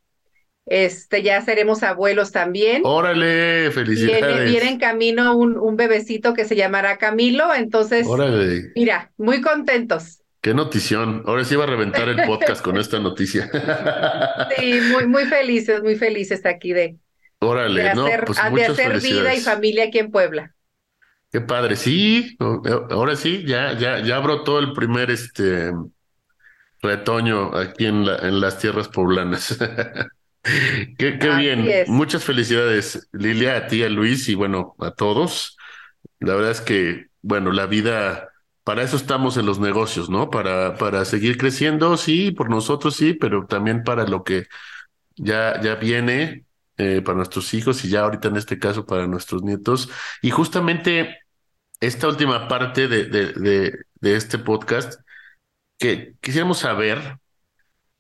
Este, ya seremos abuelos también. Órale, felicidades. Viene, en camino un, un, bebecito que se llamará Camilo, entonces, Órale. mira, muy contentos. Qué notición. Ahora sí va a reventar el podcast con esta noticia. sí, muy, muy felices, muy felices aquí de, Órale, hacer, no, pues de hacer vida y familia aquí en Puebla. Qué padre, sí, ahora sí, ya, ya, ya brotó el primer este retoño aquí en, la, en las tierras poblanas. qué, qué bien. Muchas felicidades, Lilia, a ti, a Luis y bueno, a todos. La verdad es que, bueno, la vida, para eso estamos en los negocios, ¿no? Para, para seguir creciendo, sí, por nosotros sí, pero también para lo que ya, ya viene, eh, para nuestros hijos y ya ahorita en este caso para nuestros nietos. Y justamente esta última parte de, de, de, este podcast, que quisiéramos saber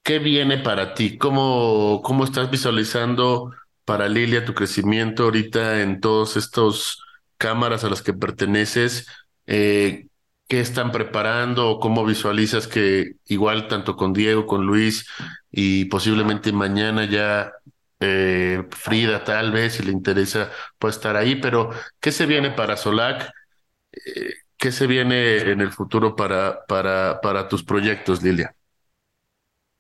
qué viene para ti, cómo, cómo estás visualizando para Lilia tu crecimiento ahorita en todos estos cámaras a las que perteneces, eh, qué están preparando, cómo visualizas que igual tanto con Diego, con Luis y posiblemente mañana ya eh, Frida tal vez si le interesa puede estar ahí, pero ¿qué se viene para Solac? ¿Qué se viene en el futuro para, para, para tus proyectos, Lilia?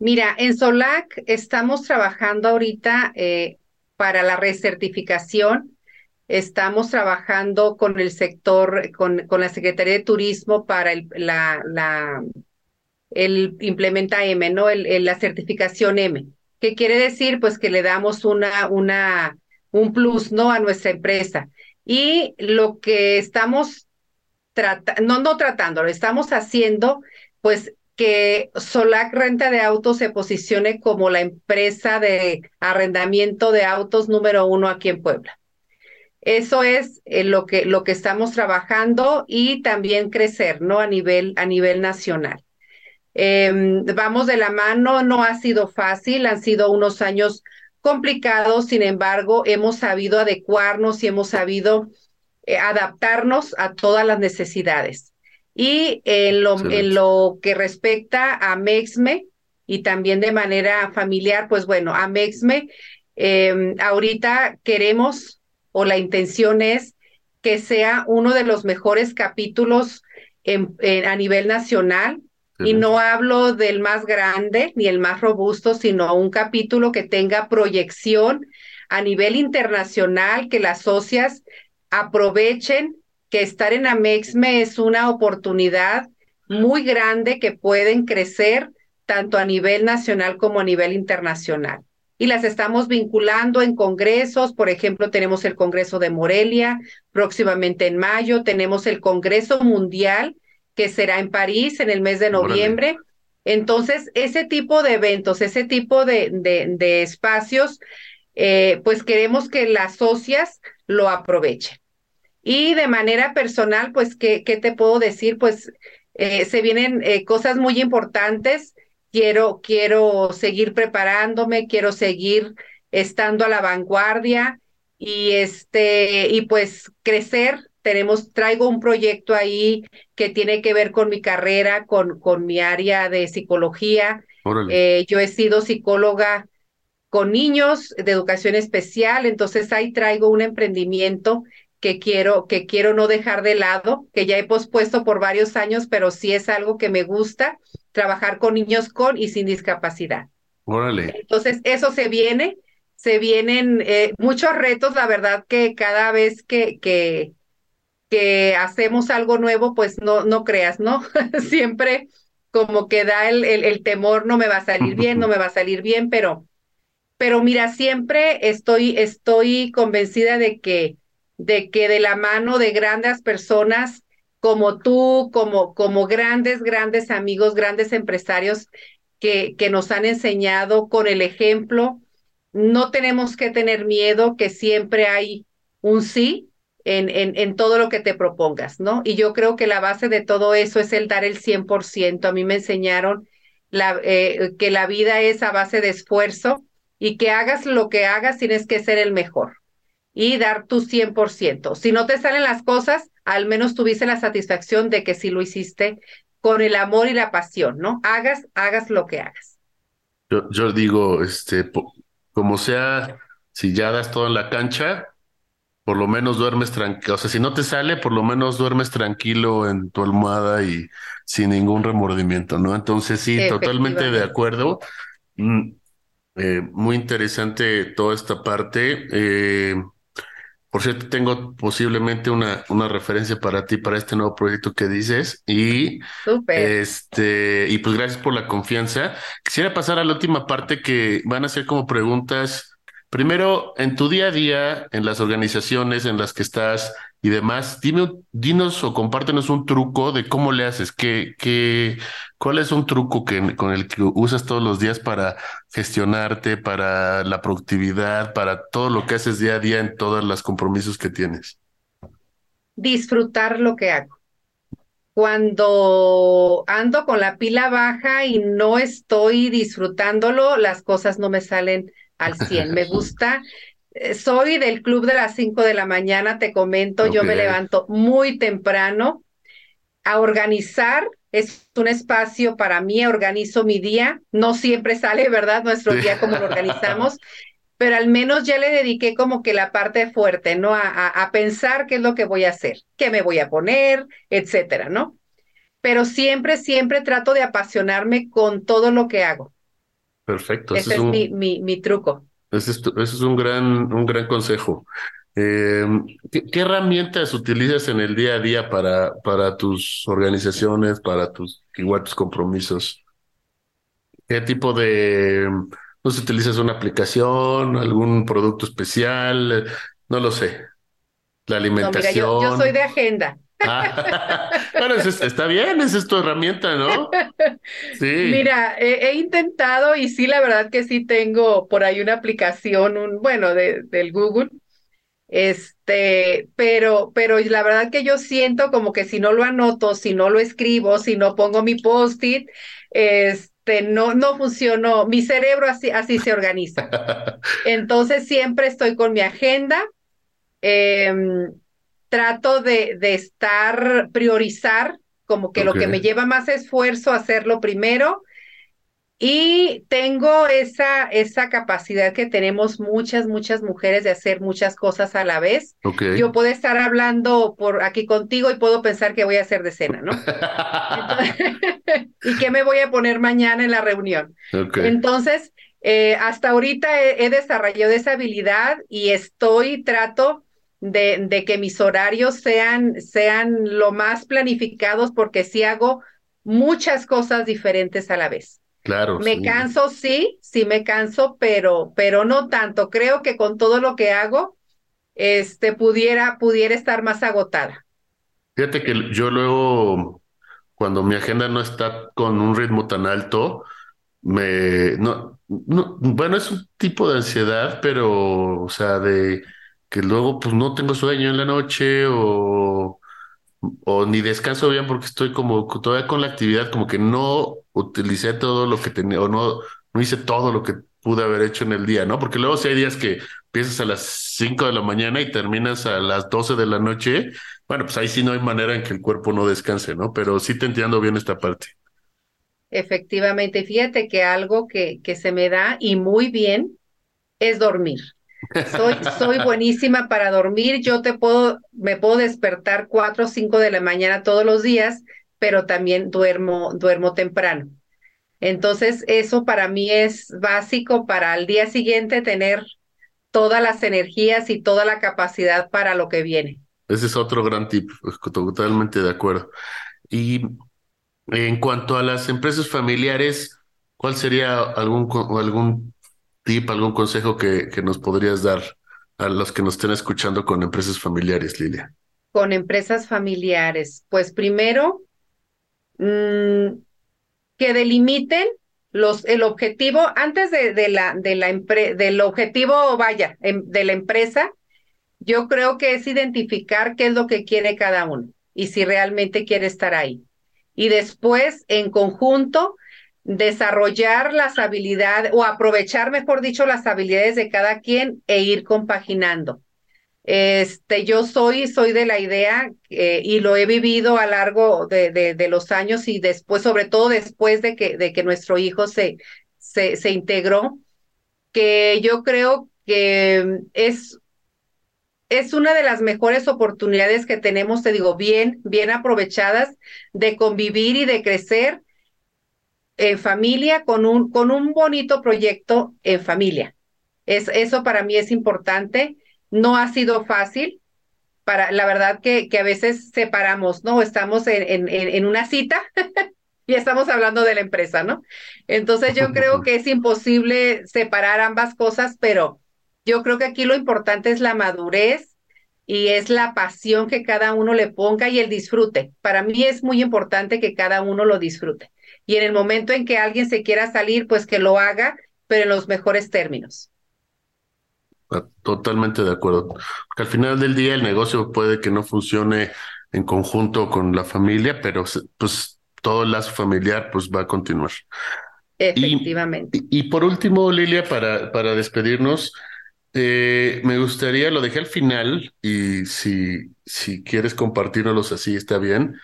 Mira, en SOLAC estamos trabajando ahorita eh, para la recertificación. Estamos trabajando con el sector, con, con la Secretaría de Turismo para el, la, el implementa M, ¿no? El, la certificación M. ¿Qué quiere decir? Pues que le damos una, una, un plus, ¿no? A nuestra empresa. Y lo que estamos no, no tratándolo, estamos haciendo pues que Solac Renta de Autos se posicione como la empresa de arrendamiento de autos número uno aquí en Puebla. Eso es eh, lo, que, lo que estamos trabajando y también crecer, ¿no? A nivel, a nivel nacional. Em, vamos de la mano, no ha sido fácil, han sido unos años complicados, sin embargo, hemos sabido adecuarnos y hemos sabido eh, adaptarnos a todas las necesidades. Y en lo, en lo que respecta a Mexme y también de manera familiar, pues bueno, a Mexme, em, ahorita queremos o la intención es que sea uno de los mejores capítulos a nivel nacional. Y no hablo del más grande ni el más robusto, sino un capítulo que tenga proyección a nivel internacional, que las socias aprovechen que estar en Amexme es una oportunidad muy grande que pueden crecer tanto a nivel nacional como a nivel internacional. Y las estamos vinculando en congresos, por ejemplo, tenemos el Congreso de Morelia próximamente en mayo, tenemos el Congreso Mundial que será en París en el mes de noviembre. Entonces, ese tipo de eventos, ese tipo de, de, espacios, eh, pues queremos que las socias lo aprovechen. Y de manera personal, pues, ¿qué, qué te puedo decir? Pues eh, se vienen eh, cosas muy importantes. Quiero, quiero seguir preparándome, quiero seguir estando a la vanguardia y este, y pues crecer. Tenemos, traigo un proyecto ahí que tiene que ver con mi carrera, con, con mi área de psicología. Eh, yo he sido psicóloga con niños de educación especial, entonces ahí traigo un emprendimiento que quiero, que quiero no dejar de lado, que ya he pospuesto por varios años, pero sí es algo que me gusta, trabajar con niños con y sin discapacidad. Órale. Entonces, eso se viene, se vienen eh, muchos retos, la verdad que cada vez que, que, que hacemos algo nuevo, pues no, no creas, ¿no? Siempre como que da el, el, el temor, no me va a salir bien, no me va a salir bien, pero, pero mira, siempre estoy, estoy convencida de que de que de la mano de grandes personas como tú, como, como grandes, grandes amigos, grandes empresarios que, que nos han enseñado con el ejemplo, no tenemos que tener miedo, que siempre hay un sí en, en, en, todo lo que te propongas, ¿no? Y yo creo que la base de todo eso es el dar el 100%. A mí me enseñaron la, eh, que la vida es a base de esfuerzo y que hagas lo que hagas, tienes que ser el mejor y dar tu 100%. Si no te salen las cosas, al menos tuviste la satisfacción de que sí lo hiciste con el amor y la pasión, ¿no? Hagas, hagas lo que hagas. Yo, yo digo, este, como sea, si ya das todo en la cancha, por lo menos duermes tranquilo. O sea, si no te sale, por lo menos duermes tranquilo en tu almohada y sin ningún remordimiento, ¿no? Entonces, sí, totalmente de acuerdo. Mm, eh, muy interesante toda esta parte. Eh, por cierto, tengo posiblemente una, una referencia para ti, para este nuevo proyecto que dices. Y este, y pues gracias por la confianza. Quisiera pasar a la última parte que van a ser como preguntas Primero, en tu día a día, en las organizaciones en las que estás y demás, dime, dinos o compártenos un truco de cómo le haces, qué, qué, cuál es un truco que, con el que usas todos los días para gestionarte, para la productividad, para todo lo que haces día a día en todos los compromisos que tienes. Disfrutar lo que hago. Cuando ando con la pila baja y no estoy disfrutándolo, las cosas no me salen al 100. Me gusta. Eh, soy del club de las 5 de la mañana, te comento, yo me levanto muy temprano a organizar. Es un espacio para mí, organizo mi día. No siempre sale, ¿verdad? Nuestro día como lo organizamos, pero al menos ya le dediqué como que la parte fuerte, ¿no? A, a, pensar qué es lo que voy a hacer, qué me voy a poner, etcétera, ¿no? Pero siempre, siempre trato de apasionarme con todo lo que hago. Perfecto. Ese, es, mi, mi, mi, truco. Ese es, ese es, un gran, un gran consejo. Eh, ¿qué, herramientas utilizas en el día a día para, para tus organizaciones, para tus, igual tus compromisos? ¿Qué tipo de, no sé, utilizas una aplicación, algún producto especial? No lo sé. La alimentación. yo, soy de agenda. Ah, bueno, está bien, esa es tu herramienta, ¿no? Sí. Mira, he, intentado y sí, la verdad que sí tengo por ahí una aplicación, un, bueno, de, del Google, este, pero, pero la verdad que yo siento como que si no lo anoto, si no lo escribo, si no pongo mi post-it, este, no, no funcionó, mi cerebro así, así se organiza. Entonces siempre estoy con mi agenda. Eh, trato de, de estar, priorizar, como que lo que me lleva más esfuerzo, hacerlo primero. Y tengo esa, esa capacidad que tenemos muchas, muchas mujeres de hacer muchas cosas a la vez. Yo puedo estar hablando por aquí contigo y puedo pensar que voy a hacer de cena, ¿no? y qué me voy a poner mañana en la reunión. Entonces, eh, hasta ahorita he, he, desarrollado esa habilidad y estoy, trato de, que mis horarios sean, sean lo más planificados porque sí hago muchas cosas diferentes a la vez. Claro. Me canso, sí, sí me canso, pero, pero no tanto. Creo que con todo lo que hago, este, pudiera, pudiera estar más agotada. Fíjate que yo luego, cuando mi agenda no está con un ritmo tan alto, me, no, no, bueno, es un tipo de ansiedad, pero, o sea, de, que luego pues no tengo sueño en la noche o, o ni descanso bien porque estoy como todavía con la actividad, como que no utilicé todo lo que tenía o no, no hice todo lo que pude haber hecho en el día, ¿no? Porque luego si hay días que empiezas a las 5 de la mañana y terminas a las 12 de la noche, bueno, pues ahí sí no hay manera en que el cuerpo no descanse, ¿no? Pero sí te entiendo bien esta parte. Efectivamente, fíjate que algo que, que se me da y muy bien es dormir. Soy, buenísima para dormir. Yo te puedo, me puedo despertar cuatro o cinco de la mañana todos los días, pero también duermo, duermo temprano. Entonces, eso para mí es básico para al día siguiente tener todas las energías y toda la capacidad para lo que viene. Ese es otro gran tip, totalmente de acuerdo. Y en cuanto a las empresas familiares, ¿cuál sería algún, algún tip, algún consejo que, que nos podrías dar a los que nos estén escuchando con empresas familiares, Lilia? Con empresas familiares, pues primero, mm, que delimiten los, el objetivo, antes de, de la, de la del objetivo, vaya, em, de la empresa, yo creo que es identificar qué es lo que quiere cada uno y si realmente quiere estar ahí. Y después, en conjunto, desarrollar las habilidades o aprovechar, mejor dicho, las habilidades de cada quien e ir compaginando. Este, yo soy, soy de la idea eh, y lo he vivido a largo de, de, los años y después, sobre todo después de que, de que nuestro hijo se, se, se integró, que yo creo que es, es una de las mejores oportunidades que tenemos, te digo, bien, bien aprovechadas de convivir y de crecer en familia con un, con un bonito proyecto en familia. Es, eso para mí es importante. No ha sido fácil. Para, la verdad que, que a veces separamos, ¿no? Estamos en, en, en una cita y estamos hablando de la empresa, ¿no? Entonces yo creo que es imposible separar ambas cosas, pero yo creo que aquí lo importante es la madurez y es la pasión que cada uno le ponga y el disfrute. Para mí es muy importante que cada uno lo disfrute. Y en el momento en que alguien se quiera salir, pues que lo haga, pero en los mejores términos. Ah, totalmente de acuerdo. Porque al final del día el negocio puede que no funcione en conjunto con la familia, pero pues todo el lazo familiar pues va a continuar. Efectivamente. Y, por último, Lilia, para, para despedirnos, eh, me gustaría, lo dejé al final y si, si quieres compartirnos así está bien,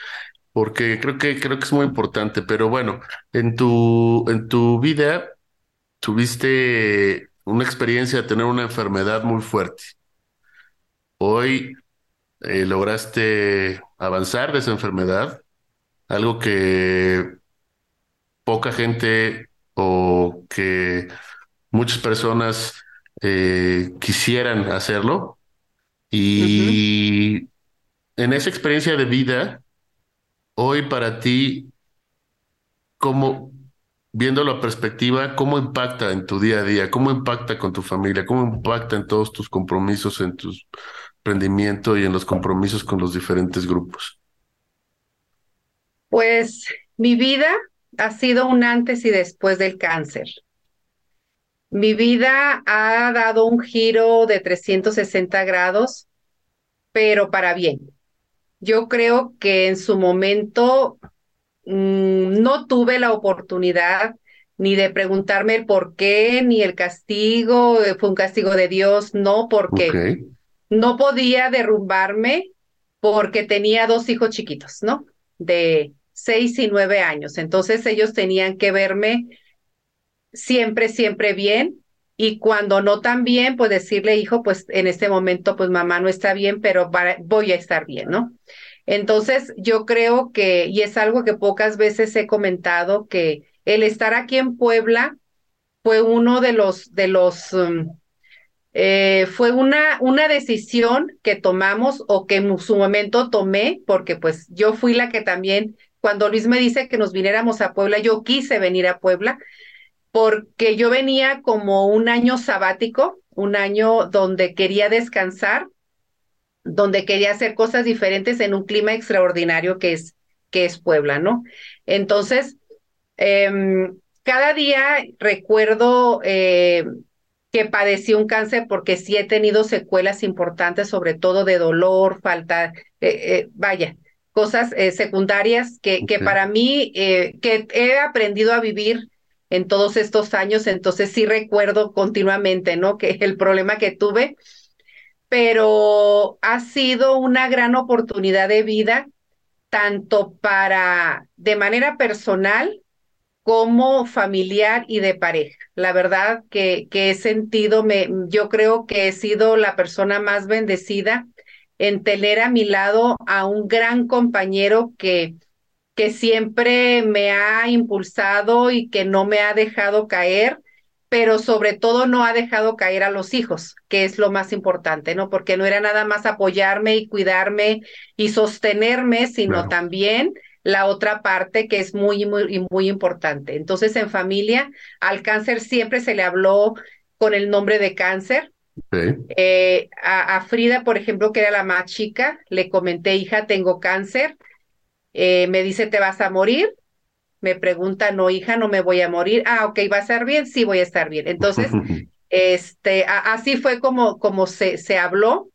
porque creo que, creo que es muy importante, pero bueno, en tu, en tu vida tuviste una experiencia de tener una enfermedad muy fuerte. Hoy eh, lograste avanzar de esa enfermedad, algo que poca gente o que muchas personas eh, quisieran hacerlo. Y en esa experiencia de vida, hoy para ti, ¿cómo, viendo la perspectiva, cómo impacta en tu día a día? ¿Cómo impacta con tu familia? ¿Cómo impacta en todos tus compromisos, en tu rendimiento y en los compromisos con los diferentes grupos? Pues mi vida ha sido un antes y después del cáncer. Mi vida ha dado un giro de 360 grados, pero para bien. Yo creo que en su momento mm, no tuve la oportunidad ni de preguntarme el por qué, ni el castigo, eh, fue un castigo de Dios, no, porque no podía derrumbarme porque tenía dos hijos chiquitos, ¿no? De seis y nueve años. Entonces ellos tenían que verme siempre, siempre bien. Y cuando no tan bien, pues decirle, hijo, pues en este momento, pues mamá no está bien, pero voy a estar bien, ¿no? Entonces, yo creo que, y es algo que pocas veces he comentado, que el estar aquí en Puebla fue uno de los, de los, um, eh, fue una, una decisión que tomamos o que en su momento tomé, porque pues yo fui la que también, cuando Luis me dice que nos viniéramos a Puebla, yo quise venir a Puebla, porque yo venía como un año sabático, un año donde quería descansar, donde quería hacer cosas diferentes en un clima extraordinario que es, que es Puebla, ¿no? Entonces, em, cada día recuerdo eh, que padecí un cáncer porque sí he tenido secuelas importantes, sobre todo de dolor, falta, eh, eh, vaya, cosas secundarias que, que para mí, que he aprendido a vivir en todos estos años, entonces sí recuerdo continuamente, ¿no? Que el problema que tuve, pero ha sido una gran oportunidad de vida, tanto para, de manera personal, como familiar y de pareja. La verdad que, que he sentido, me, yo creo que he sido la persona más bendecida en tener a mi lado a un gran compañero que, que siempre me ha impulsado y que no me ha dejado caer, pero sobre todo no ha dejado caer a los hijos, que es lo más importante, ¿no? Porque no era nada más apoyarme y cuidarme y sostenerme, sino también la otra parte que es muy, muy, muy importante. Entonces, en familia, al cáncer siempre se le habló con el nombre de cáncer. Eh, a, a Frida, por ejemplo, que era la más chica, le comenté, hija, tengo cáncer eh, me dice, ¿te vas a morir? Me pregunta, no, hija, no me voy a morir. Ah, ok, ¿va a estar bien? Sí, voy a estar bien. Entonces, este, así fue como, como se, se habló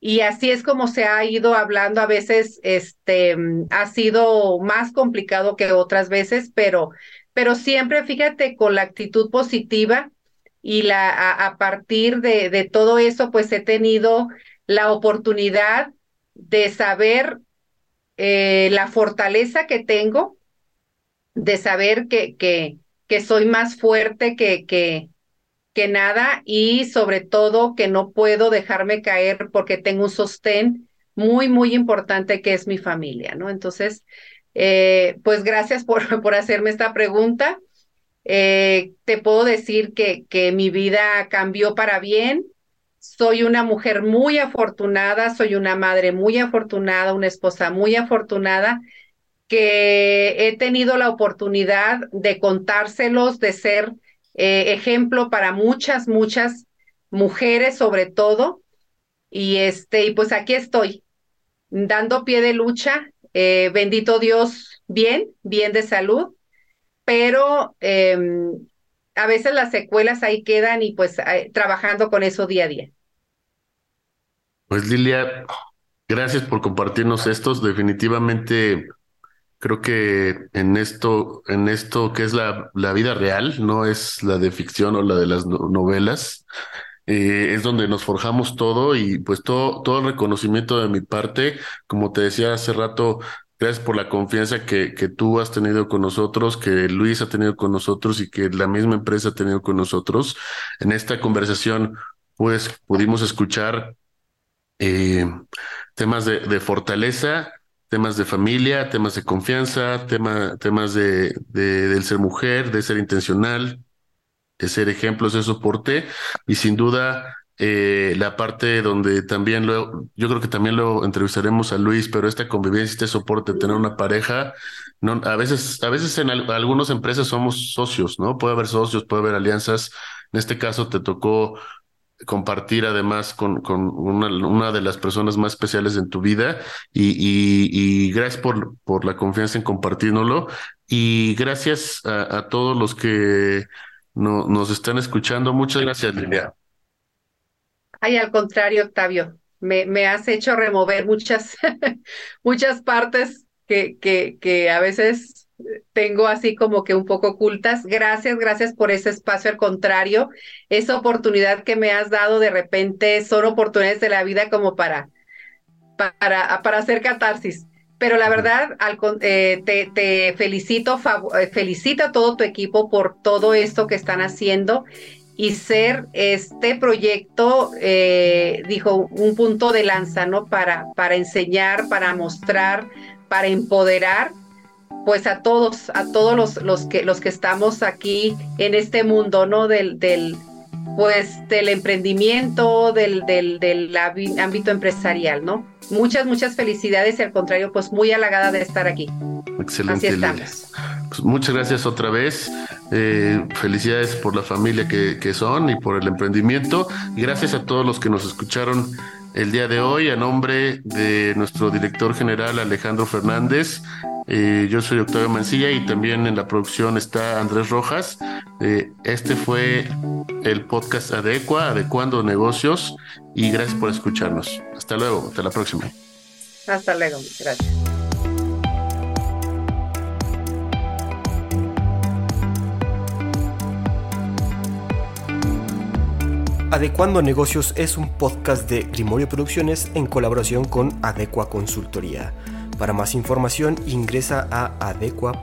y así es como se ha ido hablando. A veces, este, ha sido más complicado que otras veces, pero, pero siempre, fíjate, con la actitud positiva y la, a, a partir de, de todo eso, pues he tenido la oportunidad de saber eh, la fortaleza que tengo de saber que, que, soy más fuerte que, que, que nada y sobre todo que no puedo dejarme caer porque tengo un sostén muy, muy importante que es mi familia, ¿no? Entonces, eh, pues gracias por, por hacerme esta pregunta. Eh, te puedo decir que, que mi vida cambió para bien. Soy una mujer muy afortunada, soy una madre muy afortunada, una esposa muy afortunada, que he tenido la oportunidad de contárselos, de ser eh, ejemplo para muchas, muchas mujeres sobre todo. Y este, y pues aquí estoy, dando pie de lucha, eh, bendito Dios, bien, bien de salud, pero em, a veces las secuelas ahí quedan y pues trabajando con eso día a día. Pues Lilia, gracias por compartirnos estos. Definitivamente creo que en esto, en esto que es la, la vida real, no es la de ficción o la de las novelas, eh, es donde nos forjamos todo y pues todo, todo el reconocimiento de mi parte, como te decía hace rato, gracias por la confianza que, que tú has tenido con nosotros, que Luis ha tenido con nosotros y que la misma empresa ha tenido con nosotros. En esta conversación, pues pudimos escuchar eh, temas de, de fortaleza, temas de familia, temas de confianza, tema, temas de, de, del ser mujer, de ser intencional, de ser ejemplos de soporte y sin duda eh, la parte donde también lo, yo creo que también lo entrevistaremos a Luis, pero esta convivencia, este soporte, tener una pareja, no, a veces, a veces en algunas empresas somos socios, ¿no? Puede haber socios, puede haber alianzas. En este caso te tocó compartir además con, con una, de las personas más especiales en tu vida y, y, gracias por, por la confianza en compartirnoslo y gracias a, a todos los que no, nos están escuchando. Muchas gracias, Lilia. Ay, al contrario, Octavio, me, me has hecho remover muchas, muchas partes que, que, que a veces tengo así como que un poco ocultas. Gracias, gracias por ese espacio. Al contrario, esa oportunidad que me has dado de repente son oportunidades de la vida como para, para, para hacer catarsis. Pero la verdad, al, eh, te, te, felicito, eh, felicito a todo tu equipo por todo esto que están haciendo y ser este proyecto, eh, dijo, un punto de lanza, ¿no? Para, para enseñar, para mostrar, para empoderar pues a todos, a todos los, los, que, los que estamos aquí en este mundo, ¿no? Del, del pues del emprendimiento, del, del, del ámbito empresarial, ¿no? Muchas, muchas felicidades y al contrario, pues muy halagada de estar aquí. Excelente. Así estamos. Pues muchas gracias otra vez. Eh, felicidades por la familia que, que son y por el emprendimiento. Gracias a todos los que nos escucharon el día de hoy a nombre de nuestro director general Alejandro Fernández eh, yo soy Octavio Mancilla y también en la producción está Andrés Rojas. Eh, este fue el podcast Adecua, Adecuando Negocios y gracias por escucharnos. Hasta luego, hasta la próxima. Hasta luego, gracias. Adecuando Negocios es un podcast de Grimorio Producciones en colaboración con Adecua Consultoría. Para más información ingresa a adecua.mx.